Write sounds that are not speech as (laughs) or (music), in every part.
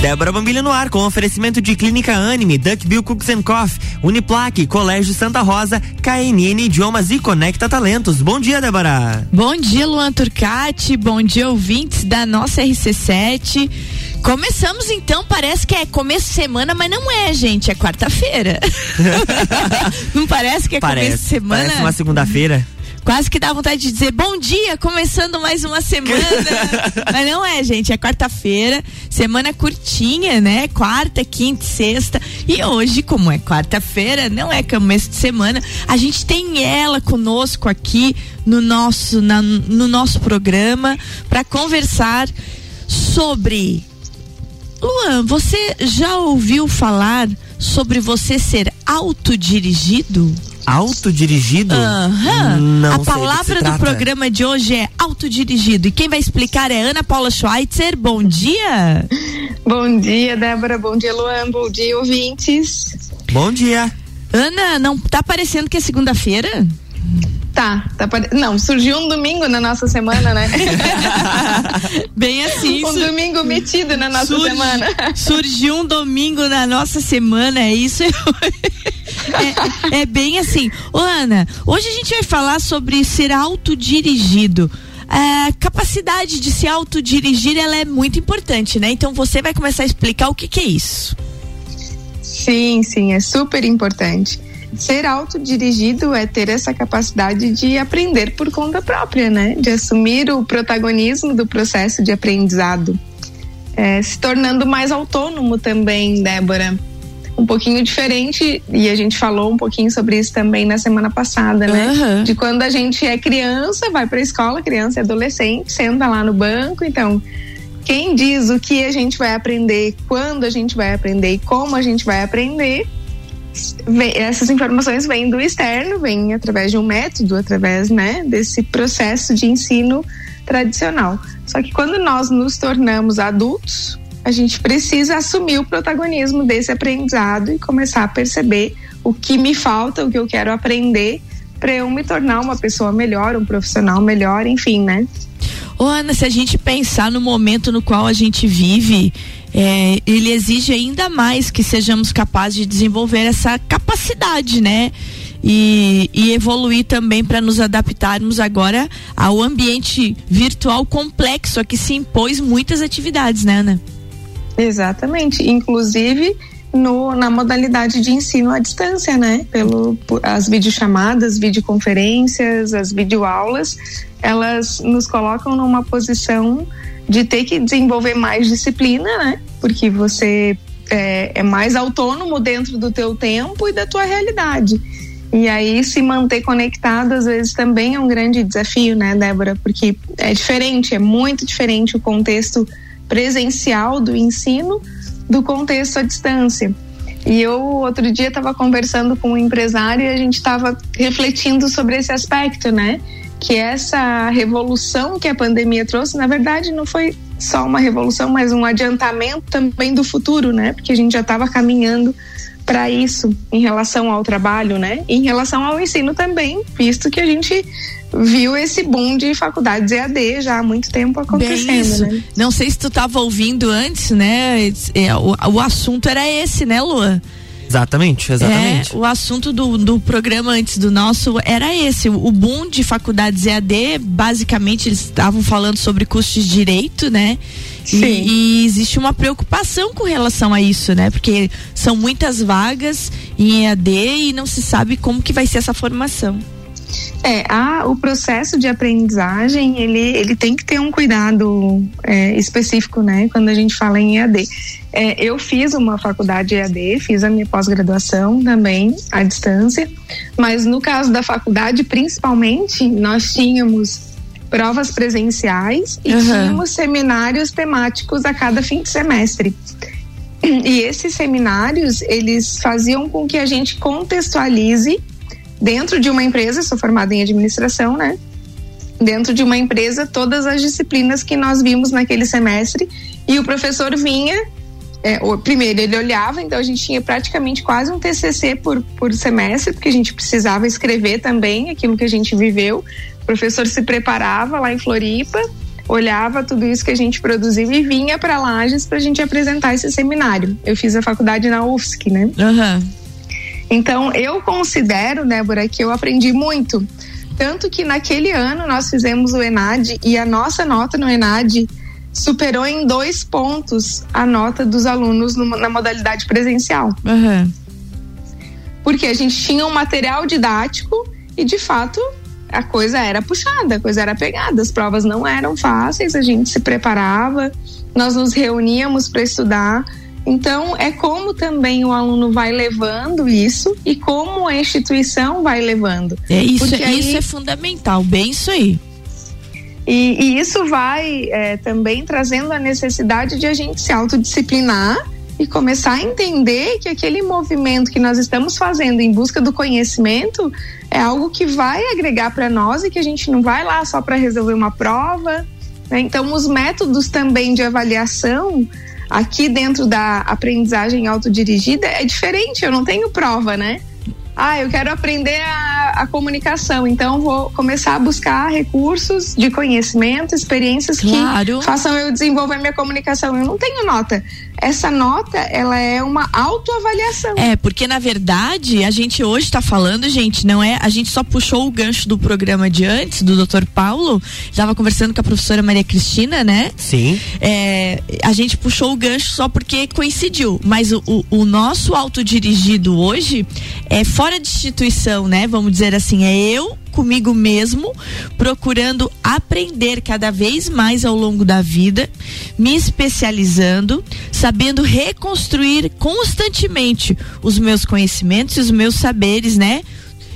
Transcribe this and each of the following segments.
Débora Bambilha no ar com oferecimento de Clínica Anime, Duckbill Cooks and Coffee, Uniplaque, Colégio Santa Rosa, KNN Idiomas e Conecta Talentos. Bom dia, Débora. Bom dia, Luan Turcati. Bom dia, ouvintes da nossa RC7. Começamos então, parece que é começo de semana, mas não é, gente, é quarta-feira. (laughs) não parece que é parece, começo de semana? Parece uma segunda-feira. Quase que dá vontade de dizer bom dia, começando mais uma semana. (laughs) Mas não é, gente. É quarta-feira, semana curtinha, né? Quarta, quinta, sexta. E hoje, como é quarta-feira, não é começo de semana, a gente tem ela conosco aqui no nosso, na, no nosso programa para conversar sobre. Luan, você já ouviu falar sobre você ser autodirigido? Autodirigido? Uhum. Não A palavra do programa de hoje é autodirigido. E quem vai explicar é Ana Paula Schweitzer. Bom dia. Bom dia, Débora. Bom dia, Luan. Bom dia, ouvintes. Bom dia. Ana, não tá parecendo que é segunda-feira? Tá, tá não, surgiu um domingo na nossa semana, né? (laughs) Bem assim. Um domingo metido na nossa surgi, semana. Surgiu um domingo na nossa semana, é isso. (laughs) é, é bem assim. Ô, Ana, hoje a gente vai falar sobre ser autodirigido. A capacidade de se autodirigir ela é muito importante, né? Então você vai começar a explicar o que, que é isso. Sim, sim, é super importante. Ser autodirigido é ter essa capacidade de aprender por conta própria, né? De assumir o protagonismo do processo de aprendizado. É, se tornando mais autônomo também, Débora um pouquinho diferente, e a gente falou um pouquinho sobre isso também na semana passada, né? Uhum. De quando a gente é criança, vai para a escola, criança e adolescente, senta lá no banco, então quem diz o que a gente vai aprender, quando a gente vai aprender e como a gente vai aprender, essas informações vêm do externo, vêm através de um método, através né, desse processo de ensino tradicional. Só que quando nós nos tornamos adultos, a gente precisa assumir o protagonismo desse aprendizado e começar a perceber o que me falta, o que eu quero aprender para eu me tornar uma pessoa melhor, um profissional melhor, enfim, né? Ô Ana, se a gente pensar no momento no qual a gente vive, é, ele exige ainda mais que sejamos capazes de desenvolver essa capacidade, né? E, e, evoluir também para nos adaptarmos agora ao ambiente virtual complexo a que se impôs muitas atividades, né, Ana? Exatamente. Inclusive no, na modalidade de ensino à distância, né? Pelo, as videochamadas, videoconferências, as videoaulas, elas nos colocam numa posição de ter que desenvolver mais disciplina, né? Porque você é, é mais autônomo dentro do teu tempo e da tua realidade. E aí se manter conectado às vezes também é um grande desafio, né, Débora? Porque é diferente, é muito diferente o contexto presencial do ensino do contexto à distância. E eu outro dia estava conversando com um empresário e a gente estava refletindo sobre esse aspecto, né? Que essa revolução que a pandemia trouxe, na verdade, não foi só uma revolução, mas um adiantamento também do futuro, né? Porque a gente já estava caminhando para isso em relação ao trabalho, né? Em relação ao ensino também, visto que a gente viu esse boom de faculdades EAD já há muito tempo acontecendo, né? Não sei se tu estava ouvindo antes, né? É, o, o assunto era esse, né, Lua? Exatamente, exatamente. É, o assunto do, do programa antes do nosso era esse, o boom de faculdades EAD, basicamente eles estavam falando sobre custos de direito, né? Sim. E, e, existe uma preocupação com relação a isso, né? Porque são muitas vagas em EAD e não se sabe como que vai ser essa formação. É, a, o processo de aprendizagem, ele, ele tem que ter um cuidado é, específico, né? Quando a gente fala em EAD. É, eu fiz uma faculdade EAD, fiz a minha pós-graduação também à distância, mas no caso da faculdade, principalmente, nós tínhamos provas presenciais e uhum. tínhamos seminários temáticos a cada fim de semestre. E esses seminários, eles faziam com que a gente contextualize dentro de uma empresa, sou formada em administração, né? Dentro de uma empresa, todas as disciplinas que nós vimos naquele semestre e o professor vinha é, o, primeiro ele olhava, então a gente tinha praticamente quase um TCC por, por semestre, porque a gente precisava escrever também aquilo que a gente viveu. O professor se preparava lá em Floripa, olhava tudo isso que a gente produziu e vinha para Lages para a gente apresentar esse seminário. Eu fiz a faculdade na UFSC, né? Uhum. Então eu considero, Débora, que eu aprendi muito. Tanto que naquele ano nós fizemos o ENAD e a nossa nota no ENAD superou em dois pontos a nota dos alunos no, na modalidade presencial. Uhum. Porque a gente tinha um material didático e, de fato, a coisa era puxada, a coisa era pegada. As provas não eram fáceis, a gente se preparava, nós nos reuníamos para estudar. Então, é como também o aluno vai levando isso e como a instituição vai levando. É isso, aí, isso é fundamental, bem isso aí. E, e isso vai é, também trazendo a necessidade de a gente se autodisciplinar e começar a entender que aquele movimento que nós estamos fazendo em busca do conhecimento é algo que vai agregar para nós e que a gente não vai lá só para resolver uma prova. Né? Então, os métodos também de avaliação aqui dentro da aprendizagem autodirigida é diferente. Eu não tenho prova, né? ah, eu quero aprender a, a, comunicação, então vou começar a buscar recursos de conhecimento, experiências claro. que façam eu desenvolver minha comunicação. Eu não tenho nota. Essa nota, ela é uma autoavaliação. É, porque na verdade, a gente hoje está falando, gente, não é, a gente só puxou o gancho do programa de antes, do Dr. Paulo, estava conversando com a professora Maria Cristina, né? Sim. É, a gente puxou o gancho só porque coincidiu, mas o, o, o nosso autodirigido hoje é fora fora de instituição, né? Vamos dizer assim, é eu comigo mesmo, procurando aprender cada vez mais ao longo da vida, me especializando, sabendo reconstruir constantemente os meus conhecimentos e os meus saberes, né?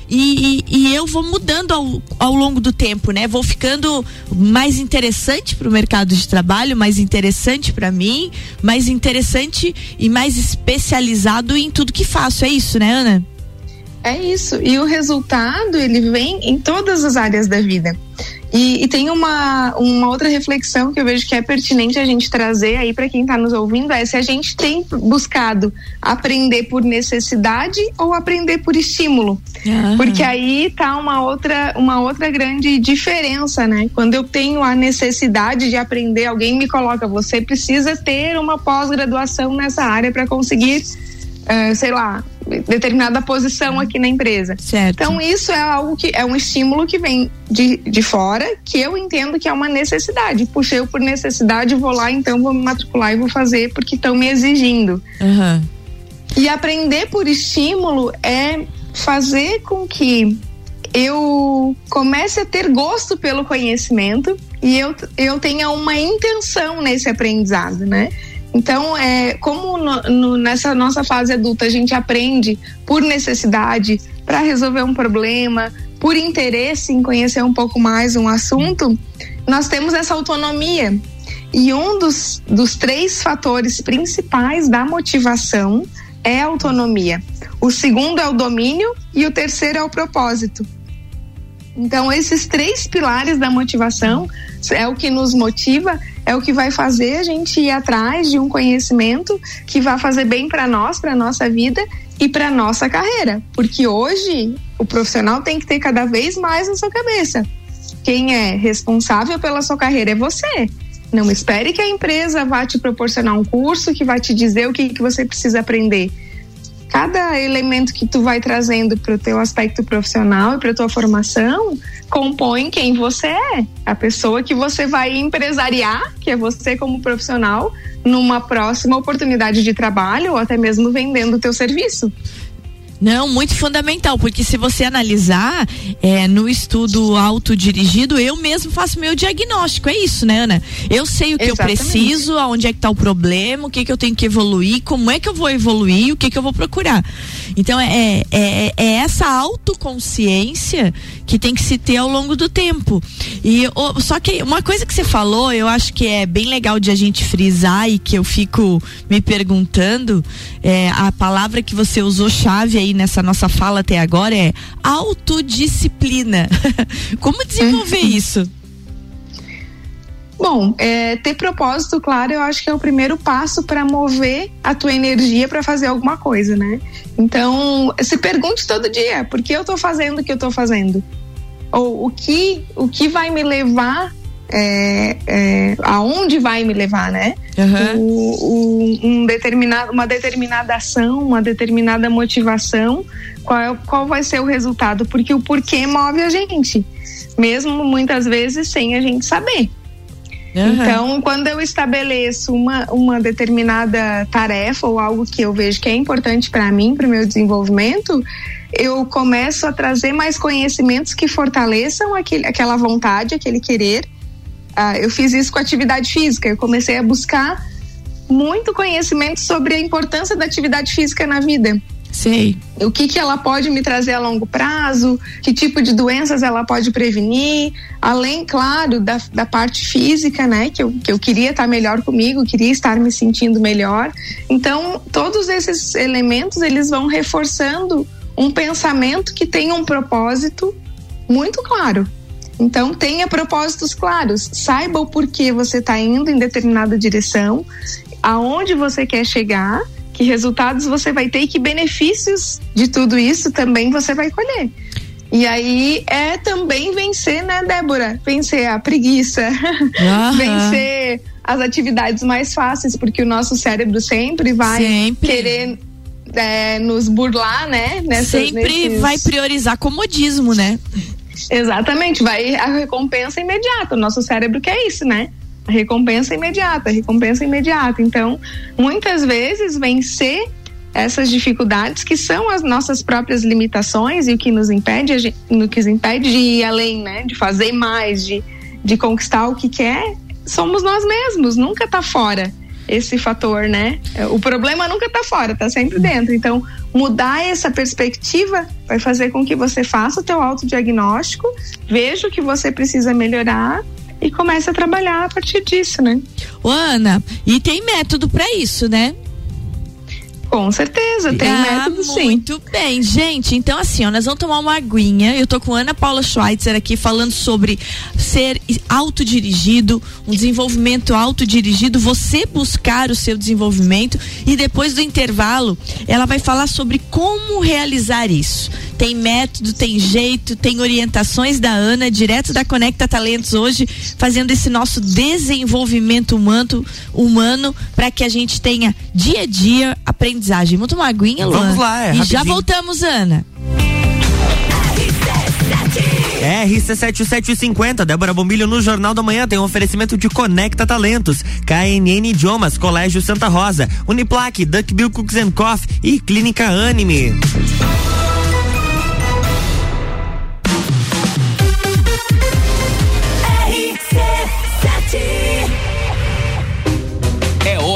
E, e, e, eu vou mudando ao, ao longo do tempo, né? Vou ficando mais interessante para o mercado de trabalho, mais interessante para mim, mais interessante e mais especializado em tudo que faço. É isso, né, Ana? É isso. E o resultado, ele vem em todas as áreas da vida. E, e, tem uma, uma outra reflexão que eu vejo que é pertinente a gente trazer aí para quem está nos ouvindo: é se a gente tem buscado aprender por necessidade ou aprender por estímulo. Uhum. Porque aí tá uma outra, uma outra grande diferença, né? Quando eu tenho a necessidade de aprender, alguém me coloca, você precisa ter uma pós-graduação nessa área para conseguir uh, sei lá, determinada posição aqui na empresa. Certo. Então isso é algo que é um estímulo que vem de, de fora, que eu entendo que é uma necessidade. Puxei eu por necessidade, vou lá, então vou me matricular e vou fazer porque estão me exigindo. Uhum. E aprender por estímulo é fazer com que eu comece a ter gosto pelo conhecimento e eu, eu tenha uma intenção nesse aprendizado, né? Então, é, como no, no, nessa nossa fase adulta a gente aprende por necessidade, para resolver um problema, por interesse em conhecer um pouco mais um assunto, nós temos essa autonomia. E um dos, dos três fatores principais da motivação é a autonomia. O segundo é o domínio e o terceiro é o propósito. Então, esses três pilares da motivação é o que nos motiva é o que vai fazer a gente ir atrás de um conhecimento que vai fazer bem para nós, para nossa vida e para nossa carreira. Porque hoje o profissional tem que ter cada vez mais na sua cabeça. Quem é responsável pela sua carreira é você. Não espere que a empresa vá te proporcionar um curso que vai te dizer o que, que você precisa aprender cada elemento que tu vai trazendo para o teu aspecto profissional e para tua formação compõe quem você é, a pessoa que você vai empresariar, que é você como profissional, numa próxima oportunidade de trabalho ou até mesmo vendendo o teu serviço. Não, muito fundamental, porque se você analisar é, no estudo autodirigido, eu mesmo faço meu diagnóstico. É isso, né, Ana? Eu sei o que Exatamente. eu preciso, aonde é que está o problema, o que, que eu tenho que evoluir, como é que eu vou evoluir, o que, que eu vou procurar. Então, é, é, é essa autoconsciência que tem que se ter ao longo do tempo. E só que uma coisa que você falou, eu acho que é bem legal de a gente frisar e que eu fico me perguntando, é, a palavra que você usou chave aí nessa nossa fala até agora é autodisciplina. (laughs) Como desenvolver uhum. isso? Bom, é, ter propósito, claro, eu acho que é o primeiro passo para mover a tua energia para fazer alguma coisa, né? Então, se pergunte todo dia, por que eu estou fazendo o que eu estou fazendo? Ou o que, o que vai me levar é, é, aonde vai me levar, né? Uhum. O, o, um determinado, uma determinada ação, uma determinada motivação, qual, é, qual vai ser o resultado? Porque o porquê move a gente, mesmo muitas vezes sem a gente saber. Uhum. Então, quando eu estabeleço uma, uma determinada tarefa ou algo que eu vejo que é importante para mim, para o meu desenvolvimento, eu começo a trazer mais conhecimentos que fortaleçam aquele, aquela vontade, aquele querer. Ah, eu fiz isso com atividade física. Eu comecei a buscar muito conhecimento sobre a importância da atividade física na vida. Sei. O que, que ela pode me trazer a longo prazo, que tipo de doenças ela pode prevenir, além, claro, da, da parte física, né? Que eu, que eu queria estar melhor comigo, queria estar me sentindo melhor. Então, todos esses elementos, eles vão reforçando um pensamento que tem um propósito muito claro. Então, tenha propósitos claros, saiba o porquê você está indo em determinada direção, aonde você quer chegar que resultados você vai ter e que benefícios de tudo isso também você vai colher. E aí é também vencer, né, Débora? Vencer a preguiça, uhum. (laughs) vencer as atividades mais fáceis, porque o nosso cérebro sempre vai sempre. querer é, nos burlar, né? Nessas, sempre nesses... vai priorizar comodismo, né? Exatamente, vai a recompensa imediata. O nosso cérebro quer isso, né? A recompensa imediata, a recompensa imediata. Então, muitas vezes vencer essas dificuldades que são as nossas próprias limitações e o que nos impede, no que nos impede de ir além, né? De fazer mais, de, de conquistar o que quer, somos nós mesmos, nunca tá fora esse fator, né? O problema nunca tá fora, tá sempre dentro. Então, mudar essa perspectiva vai fazer com que você faça o teu autodiagnóstico, veja o que você precisa melhorar e comece a trabalhar a partir disso, né? Ô, Ana, e tem método para isso, né? Com certeza, tem ah, método sim. Muito bem, gente. Então, assim, ó, nós vamos tomar uma aguinha. Eu tô com Ana Paula Schweitzer aqui falando sobre ser autodirigido, um desenvolvimento autodirigido, você buscar o seu desenvolvimento e depois do intervalo, ela vai falar sobre como realizar isso. Tem método, tem jeito, tem orientações da Ana, direto da Conecta Talentos hoje, fazendo esse nosso desenvolvimento humano, humano para que a gente tenha dia a dia aprendizagem tomar uma aguinha, Luan? Vamos lá, é E rapidinho. já voltamos, Ana. RC7750, Débora Bombilho no Jornal da Manhã tem um oferecimento de Conecta Talentos, KNN Idiomas, Colégio Santa Rosa, Uniplaque, Duckbill Cooks and Coffee e Clínica Anime.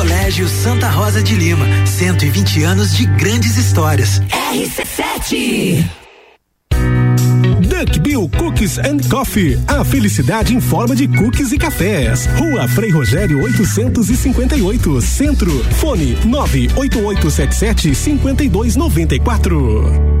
Colégio Santa Rosa de Lima, 120 anos de grandes histórias. RC7 Duck Bill Cookies and Coffee. A felicidade em forma de cookies e cafés. Rua Frei Rogério 858, Centro. Fone 98877 5294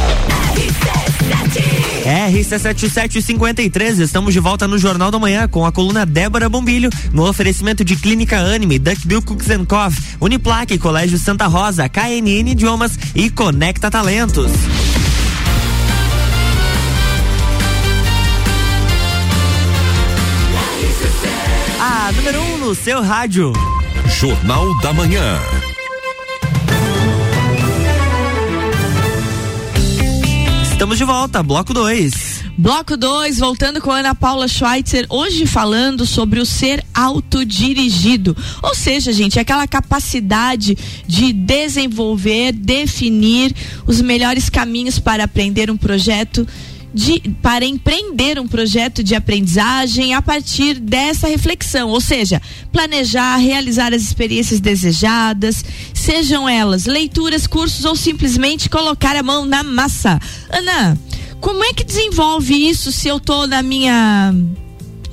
RC7753, estamos de volta no Jornal da Manhã com a coluna Débora Bombilho, no oferecimento de Clínica Anime, Duckbill Cooks Coffee, Uniplaque, Colégio Santa Rosa, KNN Idiomas e Conecta Talentos. A número 1 um no seu rádio. Jornal da Manhã. Estamos de volta, bloco 2. Bloco 2, voltando com Ana Paula Schweitzer, hoje falando sobre o ser autodirigido. Ou seja, gente, aquela capacidade de desenvolver, definir os melhores caminhos para aprender um projeto de, para empreender um projeto de aprendizagem a partir dessa reflexão, ou seja, planejar, realizar as experiências desejadas, sejam elas leituras, cursos ou simplesmente colocar a mão na massa. Ana, como é que desenvolve isso se eu tô na minha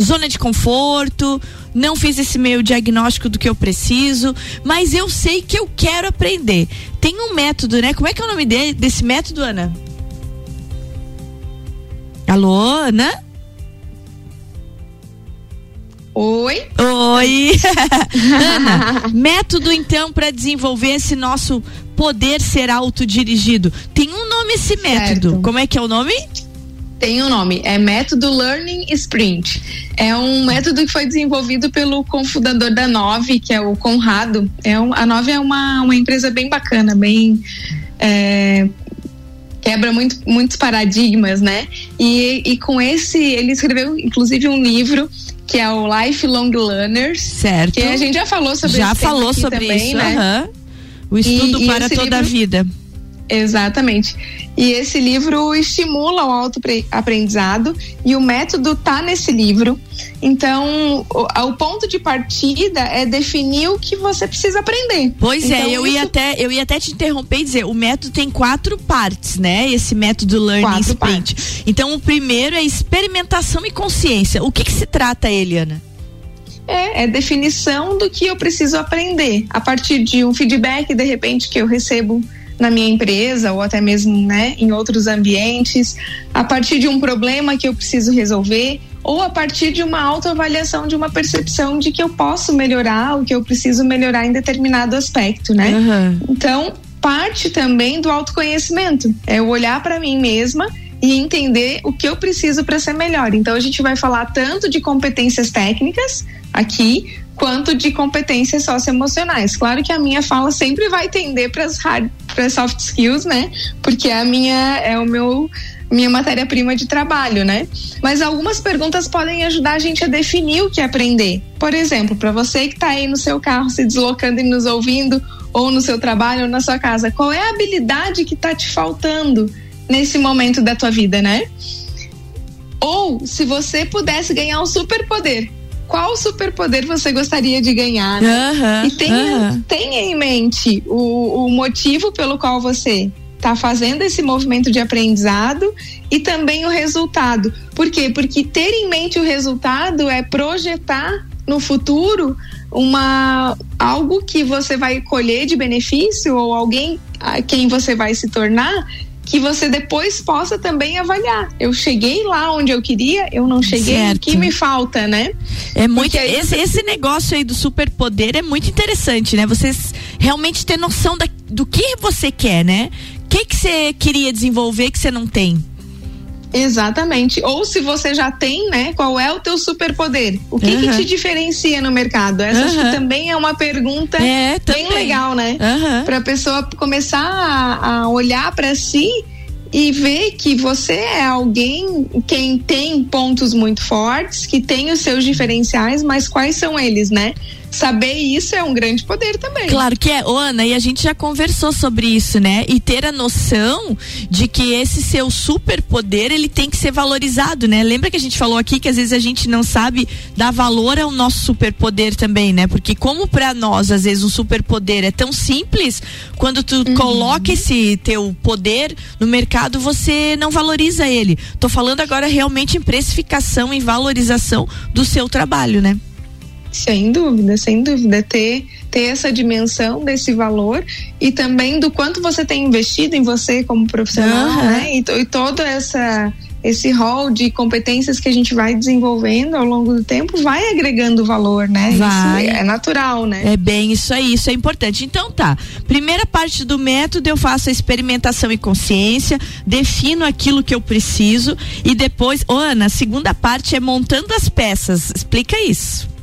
zona de conforto, não fiz esse meu diagnóstico do que eu preciso, mas eu sei que eu quero aprender. Tem um método, né? Como é que é o nome de, desse método, Ana? Alô, Ana? Oi? Oi. (laughs) Ana, método então para desenvolver esse nosso poder ser autodirigido. Tem um nome esse método. Certo. Como é que é o nome? Tem um nome, é método Learning Sprint. É um método que foi desenvolvido pelo cofundador da Nove, que é o Conrado. É um, a Nove é uma, uma empresa bem bacana, bem é, quebra muito, muitos paradigmas, né? E, e com esse, ele escreveu inclusive um livro que é o Lifelong Learners. Certo. Que a gente já falou sobre Já falou sobre também, isso, né? aham. O estudo E- e para esse toda a livro- vida. Exatamente. E esse livro estimula o autoaprendizado e o método tá nesse livro. Então, o, o ponto de partida é definir o que você precisa aprender. Pois é, Então, eu ia isso- até eu ia até te interromper e dizer, o método tem quatro partes, né? Esse método Learning Quatro Sprint. Então, o primeiro é experimentação e consciência. O que que se trata, Eliana? É, é definição do que eu preciso aprender a partir de um feedback de repente que eu recebo na minha empresa ou até mesmo né, em outros ambientes, a partir de um problema que eu preciso resolver ou a partir de uma autoavaliação de uma percepção de que eu posso melhorar o que eu preciso melhorar em determinado aspecto, né? Aham. Então, parte também do autoconhecimento. É eu olhar para mim mesma e entender o que eu preciso para ser melhor. Então, a gente vai falar tanto de competências técnicas aqui, quanto de competências socioemocionais. Claro que a minha fala sempre vai tender para as hard, para soft skills, né? Porque a minha é o meu minha matéria-prima de trabalho, né? Mas algumas perguntas podem ajudar a gente a definir o que aprender. Por exemplo, para você que está aí no seu carro se deslocando e nos ouvindo, ou no seu trabalho, ou na sua casa, qual é a habilidade que está te faltando nesse momento da tua vida, né? Ou se você pudesse ganhar um superpoder, qual superpoder você gostaria de ganhar? né? E tenha, tenha em mente o, o motivo pelo qual você está fazendo esse movimento de aprendizado e também o resultado. Por quê? Porque ter em mente o resultado é projetar no futuro uma algo que você vai colher de benefício ou alguém a quem você vai se tornar que você depois possa também avaliar. Eu cheguei lá onde eu queria, eu não cheguei, o que me falta, né? É muito aí esse, esse negócio aí do superpoder é muito interessante, né? Você realmente ter noção da- do que você quer, né? O que que você queria desenvolver que você não tem? Exatamente. Ou se você já tem, né? Qual é o teu superpoder? O que, que te diferencia no mercado? Essa acho que também é uma pergunta É, bem também. legal, né? Aham. Para a pessoa começar a, a olhar para si e ver que você é alguém quem tem pontos muito fortes, que tem os seus diferenciais, mas quais são eles, né? Saber isso é um grande poder também. Claro que é, Ô, Ana, e a gente já conversou sobre isso, né? E ter a noção de que esse seu superpoder, ele tem que ser valorizado, né? Lembra que a gente falou aqui que às vezes a gente não sabe dar valor ao nosso superpoder também, né? Porque como para nós, às vezes, um superpoder é tão simples, quando tu coloca esse teu poder no mercado, você não valoriza ele. Tô falando agora realmente em precificação e valorização do seu trabalho, né? Sem dúvida, sem dúvida. Ter, ter essa dimensão desse valor e também do quanto você tem investido em você como profissional, Aham. né? E, e todo essa esse rol de competências que a gente vai desenvolvendo ao longo do tempo vai agregando valor, né? Vai. Isso é natural, né? É bem isso aí, isso é importante. Então tá. Primeira parte do método eu faço a experimentação e consciência, defino aquilo que eu preciso e depois, Ô, Ana, a segunda parte é montando as peças. Explica isso.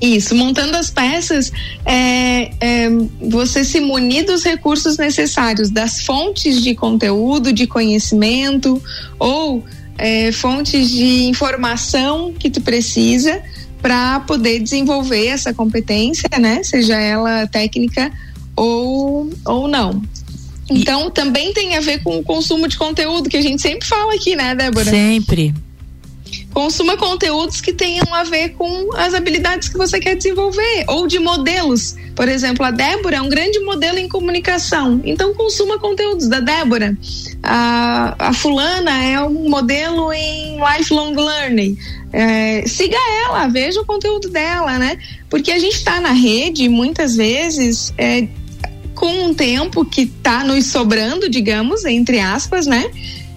Isso, montando as peças, é, é, você se munir dos recursos necessários, das fontes de conteúdo, de conhecimento ou é, fontes de informação que tu precisa para poder desenvolver essa competência, né? Seja ela técnica ou, ou não. Então, também tem a ver com o consumo de conteúdo, que a gente sempre fala aqui, né, Débora? Sempre. Consuma conteúdos que tenham a ver com as habilidades que você quer desenvolver ou de modelos. Por exemplo, a Débora é um grande modelo em comunicação, então consuma conteúdos da Débora. A, a fulana é um modelo em lifelong learning. É, siga ela, veja o conteúdo dela, né? Porque a gente está na rede muitas vezes é, com um tempo que está nos sobrando, digamos, entre aspas, né?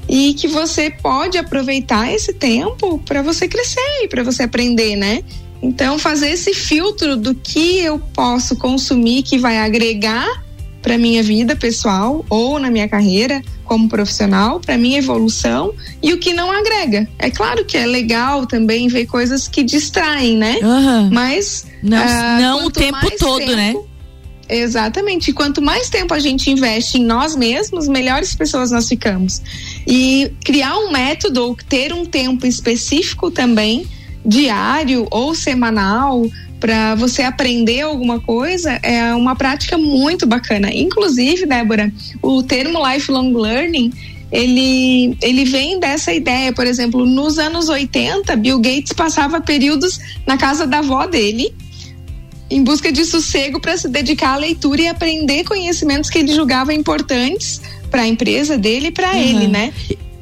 E que você pode aproveitar esse tempo para você crescer e para você aprender, né? Então fazer esse filtro do que eu posso consumir que vai agregar para minha vida pessoal ou na minha carreira como profissional, para minha evolução e o que não agrega. É claro que é legal também ver coisas que distraem, né? Aham. Mas Não, ah, não o tempo todo, né? Exatamente. E quanto mais tempo a gente investe em nós mesmos, melhores pessoas nós ficamos. E criar um método ou ter um tempo específico também, diário ou semanal, para você aprender alguma coisa, é uma prática muito bacana. Inclusive, Débora, o termo lifelong learning ele, ele vem dessa ideia, por exemplo, nos anos 80, Bill Gates passava períodos na casa da avó dele, em busca de sossego para se dedicar à leitura e aprender conhecimentos que ele julgava importantes para a empresa dele e para Uhum. ele, né?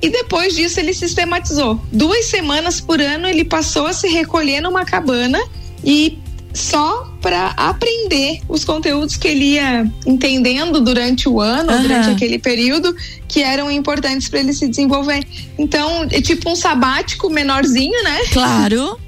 E depois disso ele sistematizou. Duas semanas por ano ele passou a se recolher numa cabana e só para aprender os conteúdos que ele ia entendendo durante o ano, Aham. durante aquele período, que eram importantes para ele se desenvolver. Então, é tipo um sabático menorzinho, né? Claro. (laughs)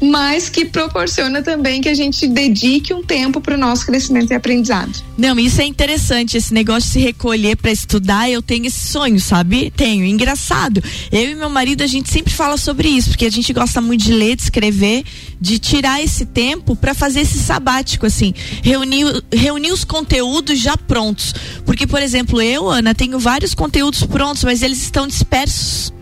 mas que proporciona também que a gente dedique um tempo para o nosso crescimento e aprendizado. Não, isso é interessante, esse negócio de se recolher para estudar, eu tenho esse sonho, sabe? Tenho. Engraçado. Eu e meu marido, a gente sempre fala sobre isso, porque a gente gosta muito de ler, de escrever, de tirar esse tempo para fazer esse sabático, assim, reunir, reunir os conteúdos já prontos. Porque, por exemplo, eu, Ana, tenho vários conteúdos prontos, mas eles estão dispersos.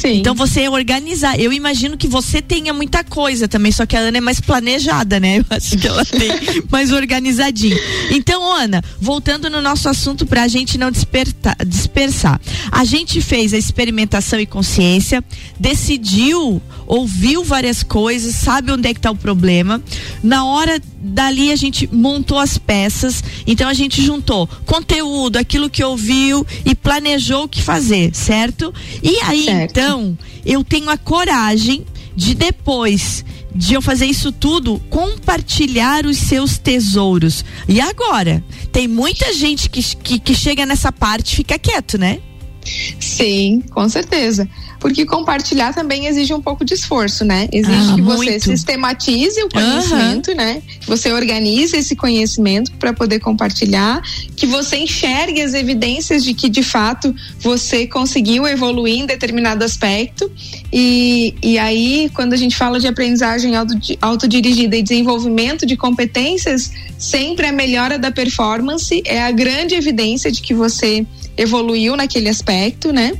Sim. Então você organizar. Eu imagino que você tenha muita coisa também, só que a Ana é mais planejada, né? Eu acho que ela tem (laughs) mais organizadinho. Então, Ana, voltando no nosso assunto pra gente não despertar, dispersar. A gente fez a experimentação e consciência, decidiu, ouviu várias coisas, sabe onde é que tá o problema. Na hora dali a gente montou as peças, então a gente juntou conteúdo, aquilo que ouviu e planejou o que fazer, certo? E aí, Certo. então, eu tenho a coragem de depois de eu fazer isso tudo, compartilhar os seus tesouros. E agora? Tem muita gente que, que, que chega nessa parte e fica quieto, né? Sim, com certeza. Porque compartilhar também exige um pouco de esforço, né? Exige Ah, que você muito. sistematize o conhecimento, né? Que você organize esse conhecimento para poder compartilhar, que você enxergue as evidências de que de fato você conseguiu evoluir em determinado aspecto. E, e aí, quando a gente fala de aprendizagem auto- autodirigida e desenvolvimento de competências, sempre a melhora da performance é a grande evidência de que você evoluiu naquele aspecto, né?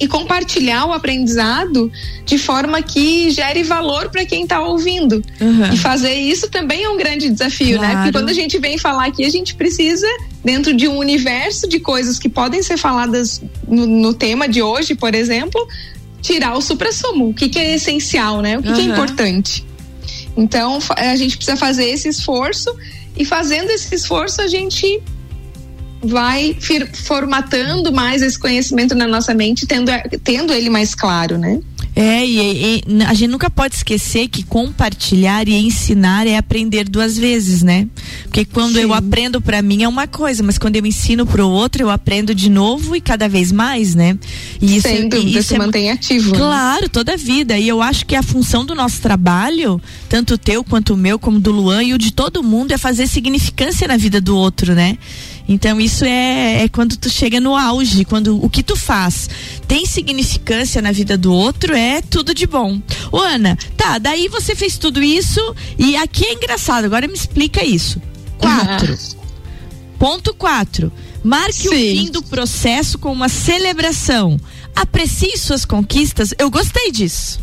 E compartilhar o aprendizado de forma que gere valor para quem está ouvindo. Uhum. E fazer isso também é um grande desafio, né? Claro. Porque quando a gente vem falar aqui, a gente precisa, dentro de um universo de coisas que podem ser faladas no, no tema de hoje, por exemplo, tirar o supra-sumo. O que, que é essencial, né? O que, que é Uhum. importante. Então, a gente precisa fazer esse esforço e fazendo esse esforço, a gente vai formatando mais esse conhecimento na nossa mente, tendo, tendo ele mais claro, né? É, e, e- a gente nunca pode esquecer que compartilhar e ensinar é aprender duas vezes, né? Porque quando eu aprendo pra mim é uma coisa, mas quando eu ensino pro outro, eu aprendo de novo e cada vez mais, né? E isso, Sem e dúvida, isso se é mantém ativo. né? Claro, toda a vida. E eu acho que a função do nosso trabalho, tanto o teu quanto o meu, como do Luan e o de todo mundo, é fazer significância na vida do outro, né? Então isso é, é quando tu chega no auge, quando o que tu faz tem significância na vida do outro, é tudo de bom. Ô Ana, tá, daí você fez tudo isso e aqui é engraçado, agora me explica isso. Quatro. (laughs) Ponto 4. Marque o Sim. fim do processo com uma celebração. Aprecie suas conquistas. Eu gostei disso.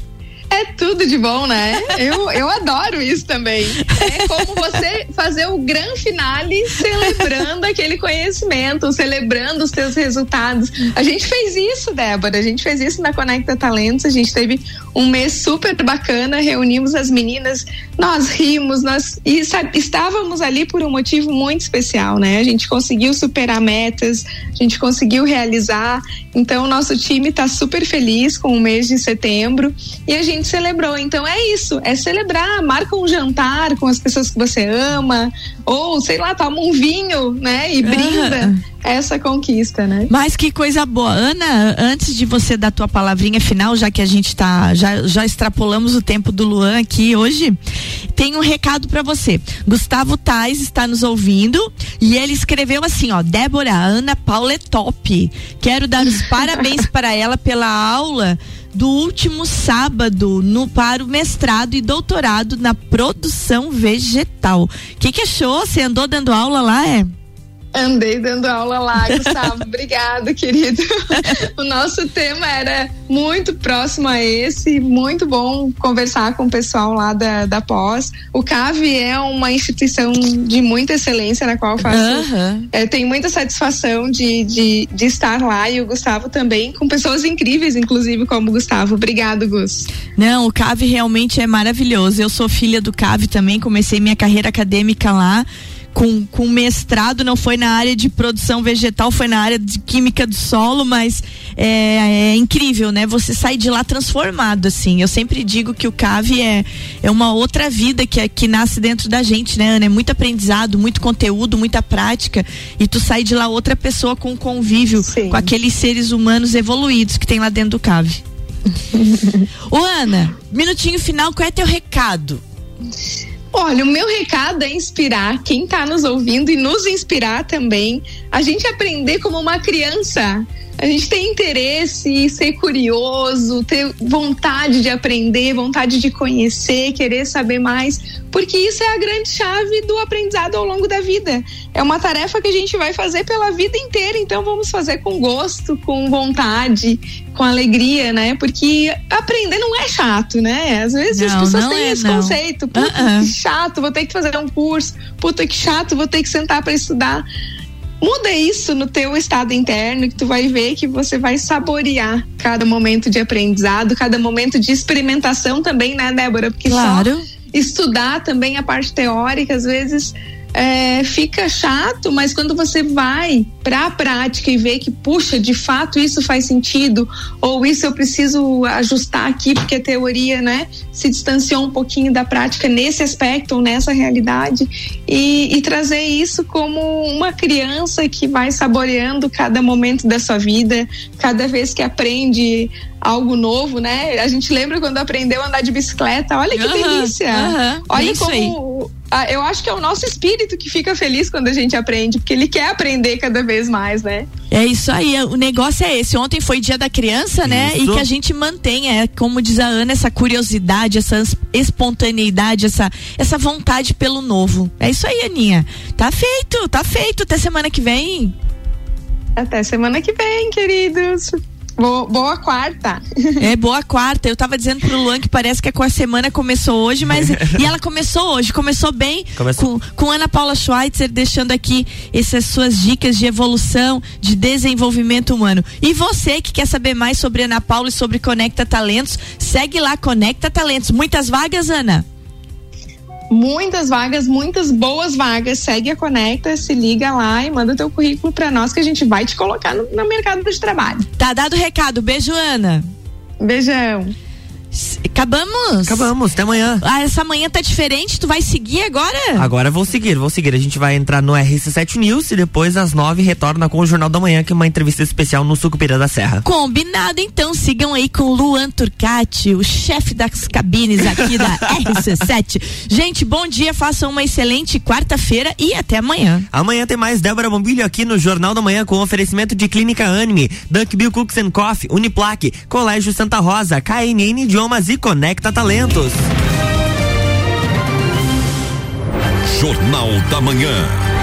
É tudo de bom, né? Eu, eu adoro isso também. É como você fazer o grande finale celebrando aquele conhecimento, celebrando os teus resultados. A gente fez isso, Débora. A gente fez isso na Conecta Talentos. A gente teve um mês super bacana, reunimos as meninas, nós rimos, nós e estávamos ali por um motivo muito especial, né? A gente conseguiu superar metas, a gente conseguiu realizar. Então, o nosso time está super feliz com o mês de setembro e a gente celebrou. Então, é isso, é celebrar. Marca um jantar com as pessoas que você ama, ou sei lá, toma um vinho, né? E brinda. Essa conquista, né? Mas que coisa boa. Ana, antes de você dar tua palavrinha final, já que a gente tá já, já extrapolamos o tempo do Luan aqui hoje, tem um recado pra você. Gustavo Tais está nos ouvindo e ele escreveu assim, ó: "Débora, Ana Paula é top. Quero dar os (laughs) parabéns para ela pela aula do último sábado no para o mestrado e doutorado na produção vegetal. O que que achou? Você andou dando aula lá, é? Andei dando aula lá, Gustavo. (laughs) Obrigado, querido. o nosso tema era muito próximo a esse, muito bom conversar com o pessoal lá da, da pós. O CAV é uma instituição de muita excelência na qual eu faço. Aham. É, tenho muita satisfação de, de, de estar lá e o Gustavo também, com pessoas incríveis, inclusive como o Gustavo. Obrigado, Gus. Não, o CAV realmente é maravilhoso. Eu sou filha do CAV também, comecei minha carreira acadêmica lá. Com, com mestrado, não foi na área de produção vegetal, foi na área de química do solo, mas é, é incrível, né? Você sai de lá transformado, assim. Eu sempre digo que o CAV é, é uma outra vida que, é- que nasce dentro da gente, né, Ana? É muito aprendizado, muito conteúdo, muita prática. E tu sai de lá outra pessoa com convívio Sim. com aqueles seres humanos evoluídos que tem lá dentro do CAV. (laughs) Ô Ana, minutinho final, qual é teu recado? Olha, o meu recado é inspirar quem está nos ouvindo e nos inspirar também. A gente aprender como uma criança. A gente ter interesse, ser curioso, ter vontade de aprender, vontade de conhecer, querer saber mais, porque isso é a grande chave do aprendizado ao longo da vida. É uma tarefa que a gente vai fazer pela vida inteira, então vamos fazer com gosto, com vontade, com alegria, né? Porque aprender não é chato, né? Às vezes as Não, pessoas não têm é, esse não. conceito. Puta, Uh-uh. que chato, vou ter que fazer um curso. Puta, que chato, vou ter que sentar para estudar. Muda isso no teu estado interno que tu vai ver que você vai saborear cada momento de aprendizado, cada momento de experimentação também, né, Débora? Porque Claro. só estudar também a parte teórica, às vezes é, fica chato, mas quando você vai para a prática e vê que, puxa, de fato isso faz sentido, ou isso eu preciso ajustar aqui, porque a teoria, né, se distanciou um pouquinho da prática nesse aspecto ou nessa realidade, e, e trazer isso como uma criança que vai saboreando cada momento da sua vida, cada vez que aprende algo novo, né? A gente lembra quando aprendeu a andar de bicicleta, olha que Aham, delícia! aham, olha aí. como ah, eu acho que é o nosso espírito que fica feliz quando a gente aprende, porque ele quer aprender cada vez mais, né? É isso aí, o negócio é esse. Ontem foi dia da criança, né? E Isso. que a gente mantenha, é, como diz a Ana, essa curiosidade, essa es- espontaneidade, essa, essa vontade pelo novo. É isso aí, Aninha. Tá feito, tá feito. Até semana que vem. Até semana que vem, queridos. Boa, boa quarta. É boa quarta. Eu tava dizendo pro Luan que parece que a semana começou hoje, mas. (laughs) e ela começou hoje, começou bem Começou. Com, com Ana Paula Schweitzer deixando aqui essas suas dicas de evolução, de desenvolvimento humano. E você que quer saber mais sobre Ana Paula e sobre Conecta Talentos, segue lá, Conecta Talentos. Muitas vagas, Ana? Muitas vagas, muitas boas vagas. Segue a Conecta, se liga lá e manda teu currículo para nós que a gente vai te colocar no, no mercado de trabalho. Tá dado o recado. Beijo, Ana. Beijão. Acabamos? Acabamos, até amanhã. Ah, essa manhã tá diferente, tu vai seguir agora? Agora vou seguir, vou seguir. A gente vai entrar no RC7 News e depois às nove retorna com o Jornal da Manhã, que é uma entrevista especial no Sucupira da Serra. Combinado, então sigam aí com Luan Turcati, o chefe das cabines aqui da (laughs) RC7. Gente, bom dia, façam uma excelente quarta-feira e até amanhã. Amanhã tem mais Débora Bombilho aqui no Jornal da Manhã com oferecimento de Clínica Anime, Dunk Bill Cooks and Coffee, Uniplaque, Colégio Santa Rosa, KNN E Conecta Talentos. Jornal da Manhã.